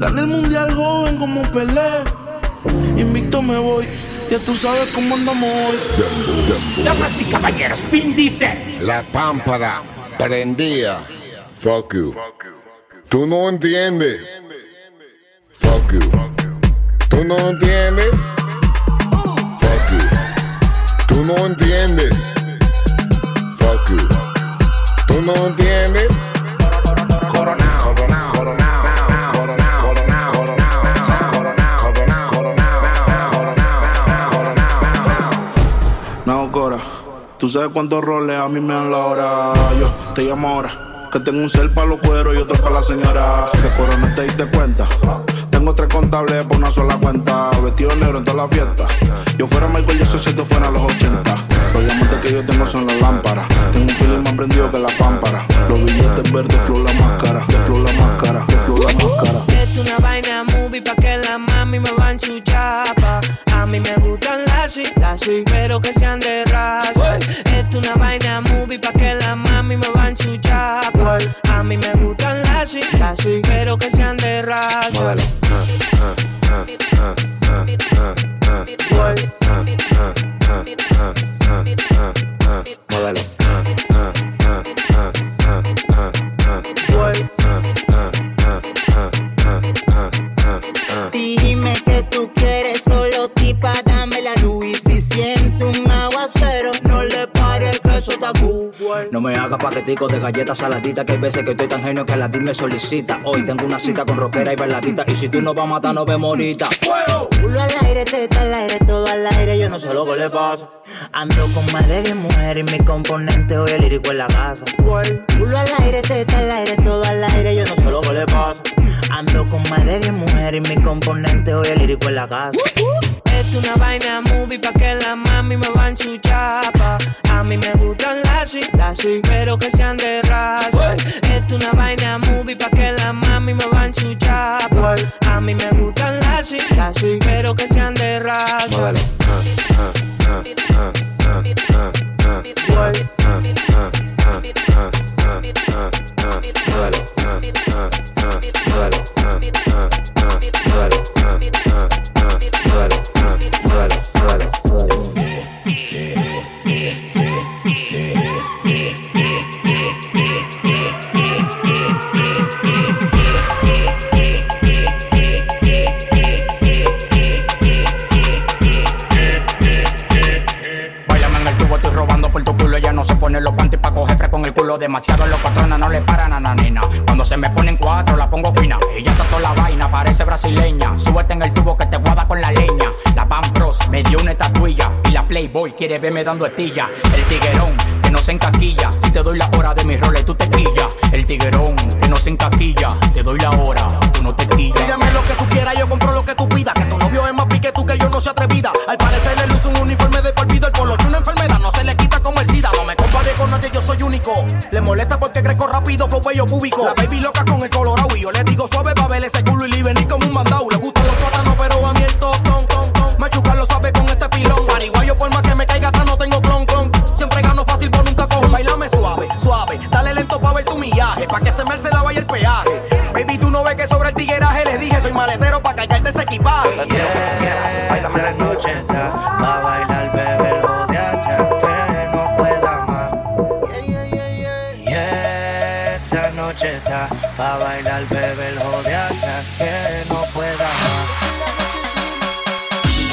Gané el mundial joven como Pelé. Invicto me voy. Ya tú sabes cómo andamos hoy. Damas y caballeros, Pin dice. La pámpara prendía. Fuck you. Tú no entiendes. Fuck you. Tú no entiendes. Fuck you. Tú no entiendes. Fuck you. Tú no entiendes. Tú sabes cuántos roles a mí me dan la hora. Yo te llamo ahora. Que tengo un cel para los cueros y otro para la señora. Que corona te diste cuenta. Tengo tres contables por una sola cuenta. Vestido negro en toda la fiesta. Yo fuera Michael Jackson si esto fuera los 80. Los diamantes que yo tengo son las lámparas. Tengo un feeling más prendido que la pámpara. Los billetes verdes, flow la máscara. Flow la máscara, flow la máscara. Es una vaina movie pa' que la mami me va a enchuchar. A mí me gustan las pero que sean de raza. Es una vaina movie pa' que la mami me va a enchuchar. A mí me gustan las pero que sean de raza. De galletas saladitas, que hay veces que estoy tan genio que la me solicita. Hoy tengo una cita con rockera y bailadita, y si tú no vas a matar, no vemos ahorita. ¡Fuego! Culo al aire, teta al aire, todo al aire, yo no sé lo que le pasa. Ando con más de 10 mujeres y mi componente hoy el lírico en la casa. Culo al aire, teta al aire, todo al aire, yo no sé lo que le pasa. Ando con más de 10 mujeres y mi componente hoy el lírico en la casa. Es una vaina movie pa' que la mami me va a enchuchar. A mí me gustan las pero que sean de raza. Es una vaina movie pa' que la mami me va a enchuchar. A mí me gustan las pero que sean de raza. Demasiado los patrones no le paran a la nena. Cuando se me ponen cuatro, la pongo fina. Ella está toda la vaina, parece brasileña. Súbete en el tubo que te guada con la leña. La Van Bros me dio una estatuilla. Y la Playboy quiere verme dando estilla. El tiguerón que no se encaquilla. Si te doy la hora de mis roles, tú te quillas. El tiguerón que no se encaquilla. Te doy la hora, tú no te quillas. Pídeme lo que tú quieras, yo compro lo que tú pidas. Que tu novio es más pique tú que yo no se atrevida. Al parecer le luce un uniforme de por rápido, flow bello cúbico. La baby loca con el colorado pa' bailar, bebé, lo de que no pueda más.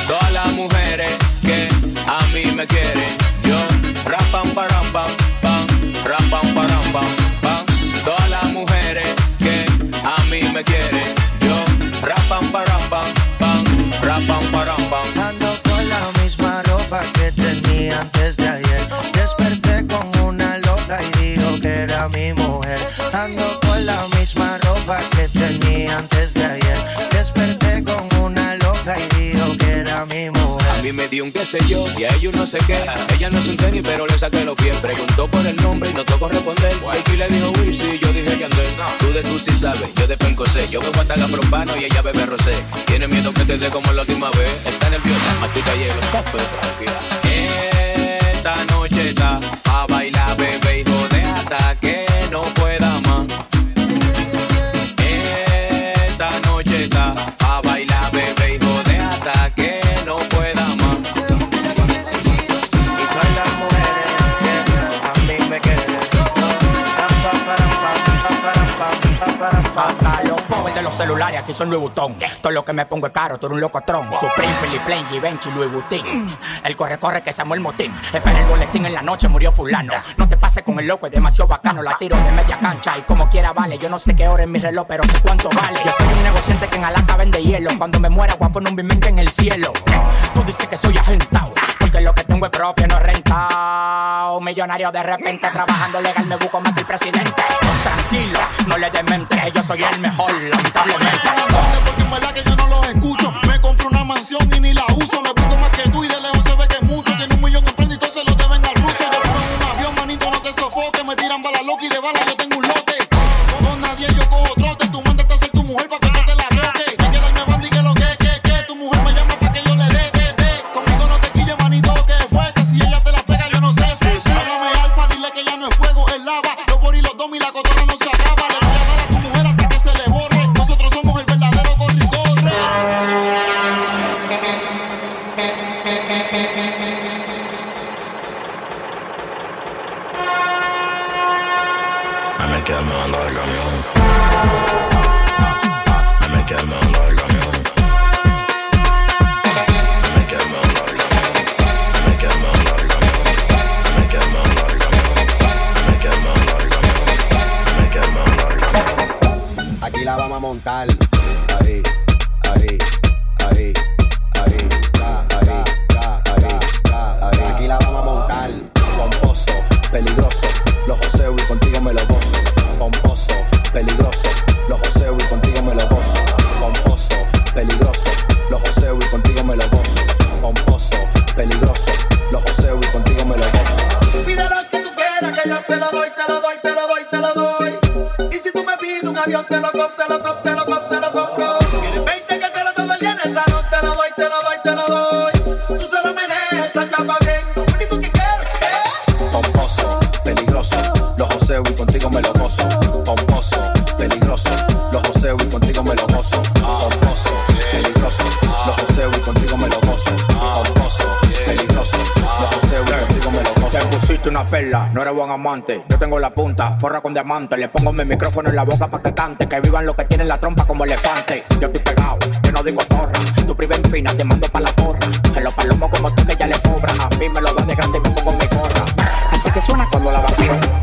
Todas las mujeres que a mí me quieren, yo rapam param pam pam, rapam param pam pam. Todas las mujeres que a mí me quieren, yo rapam param pam pam, rapam param pam. Me dio un qué sé yo. Y a ellos no sé qué. Ella no es un tenis, pero le saqué los pies. Preguntó por el nombre y no tocó responder. Aquí le dijo Will, sí, yo dije que andé. Tú de tú sí sabes, yo de sé. Yo bebo hasta propano y ella bebe rosé. Tiene miedo que te dé como la última vez. Está nerviosa, mastica hielo, café, tranquila. Los celulares aquí son Louis Vuitton. Todo lo que me pongo es caro, tú eres un locotrón. Supreme, Philip Plain, Givenchy, Louis Vuitton. El corre, corre que Samuel Motín. Espera el boletín en la noche, murió fulano. No te pases con el loco, es demasiado bacano. La tiro de media cancha y como quiera vale. Yo no sé qué hora es mi reloj, pero sé cuánto vale. Yo soy un negociante que en Alaska vende hielo. Cuando me muera, guapo en un bimente en el cielo. Tú dices que soy agentado. Porque lo que tengo es propio, no es rentado. Millonario de repente, trabajando legal, me busco más que el presidente. Tranquilo, no le demente, yo soy el mejor, lamentablemente. Porque en verdad que yo no los escucho. Montar. Ahí, ahí, ahí, ahí, ya, ahí, ya, ahí, ya, ahí. Aquí la vamos a montar. Pomposo, peligroso. Los joseo y contigo me lo gozo. Pomposo, peligroso. Los joseo y contigo me lo gozo. Pomposo, peligroso. Los joseo y contigo me lo gozo. Pomposo, peligroso. Los joseo y contigo me lo gozo. Pide lo que tú quieras, que yo te lo compro, te lo compro, Una perla, no eres buen amante. Yo tengo la punta, forra con diamante. Le pongo mi micrófono en la boca pa' que cante. Que vivan los que tienen la trompa como elefante. Yo estoy pegado, yo no digo torra. Tu priva en fina, te mando pa' la porra. En los palomos como tú que ya le cobran. A mí me lo dan de grande y me pongo mi gorra. Así que suena cuando la vacío.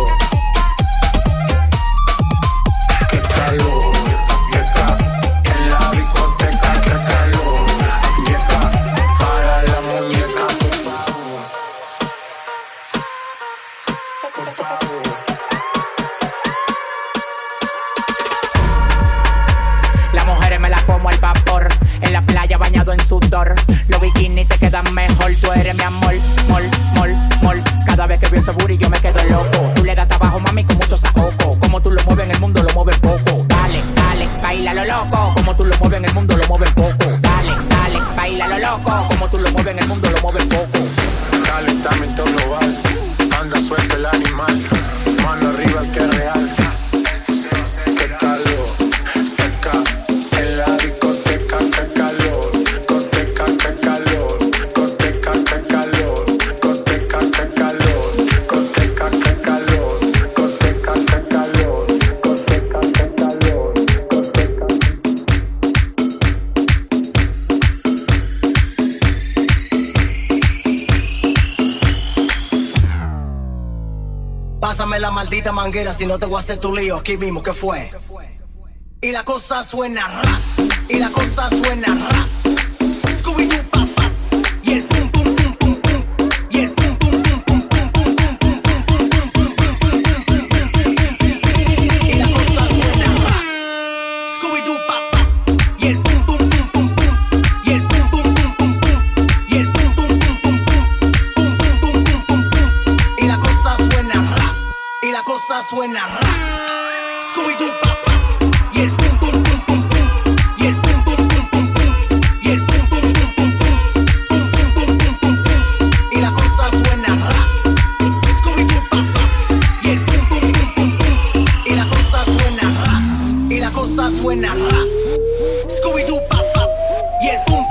Los bikinis te quedan mejor. Tú eres mi amor, mol, mol, mol. Cada vez que veo ese booty yo me quedo loco. Tú le das trabajo, mami, con mucho saoco. Como tú lo mueves en el mundo, lo mueves poco. Dale, dale, baila lo loco. Como tú lo mueves en el mundo, lo mueves poco. Dale, dale, baila lo loco. Como tú lo Pásame la maldita manguera si no te voy a hacer tu lío aquí mismo, ¿qué fue? Y la cosa suena rap, y la cosa suena rap. Scooby-Doo, pop, pop, yeah, boom.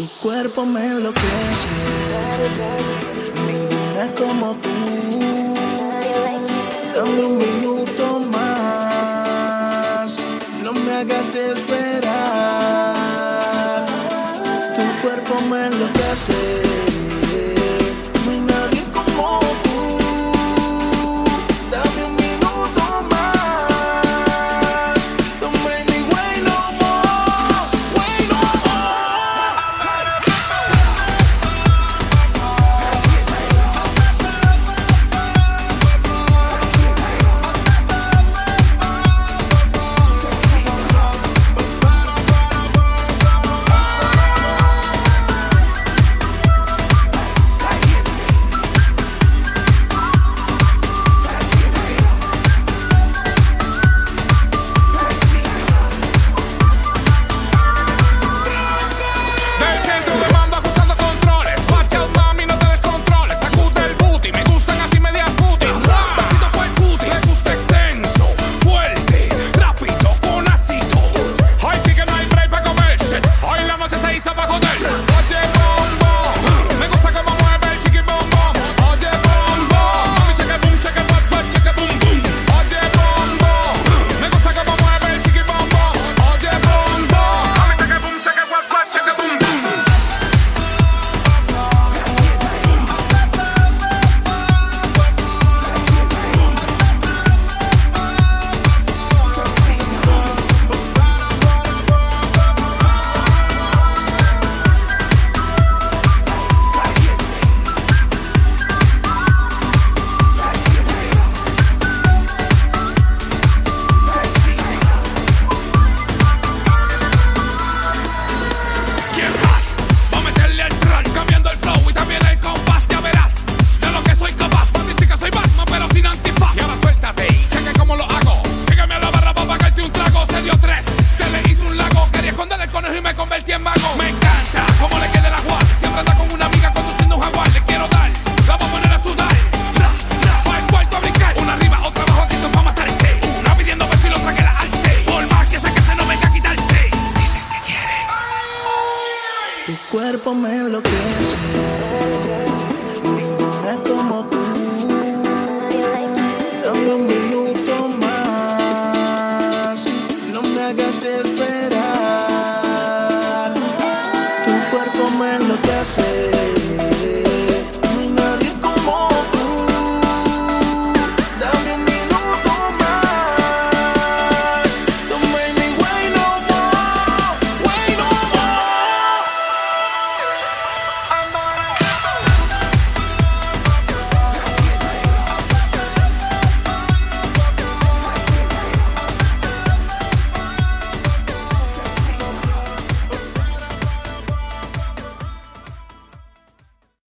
Tu cuerpo me enloquece. Ninguna como tú. Dame un minuto más. No me hagas esperar. Tu cuerpo me enloquece. me enloquece.